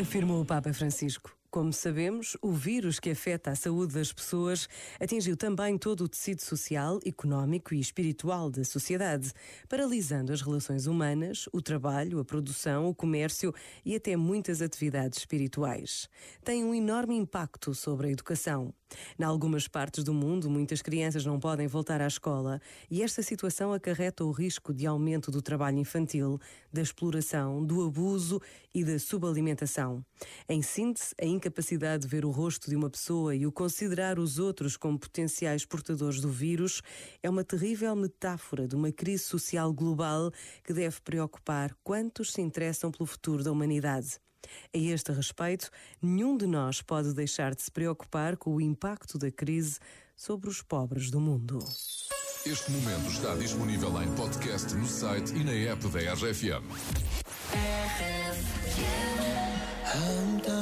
Afirmou o Papa Francisco. Como sabemos, o vírus que afeta a saúde das pessoas atingiu também todo o tecido social, económico e espiritual da sociedade, paralisando as relações humanas, o trabalho, a produção, o comércio e até muitas atividades espirituais. Tem um enorme impacto sobre a educação. Em algumas partes do mundo, muitas crianças não podem voltar à escola e esta situação acarreta o risco de aumento do trabalho infantil, da exploração, do abuso e da subalimentação. Em síntese, a incapacidade de ver o rosto de uma pessoa e o considerar os outros como potenciais portadores do vírus é uma terrível metáfora de uma crise social global que deve preocupar quantos se interessam pelo futuro da humanidade. A este respeito, nenhum de nós pode deixar de se preocupar com o impacto da crise sobre os pobres do mundo. Este momento está disponível em podcast no site e na app da RFM. I'm done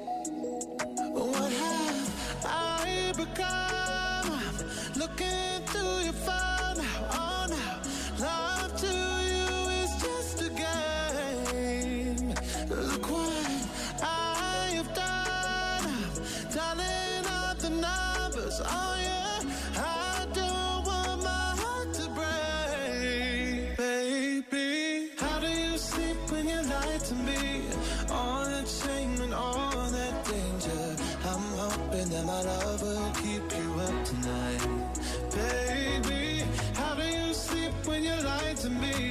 Numbers, oh yeah. I don't want my heart to break, baby. How do you sleep when you lie to me? All that shame and all that danger. I'm hoping that my love will keep you up tonight, baby. How do you sleep when you lie to me?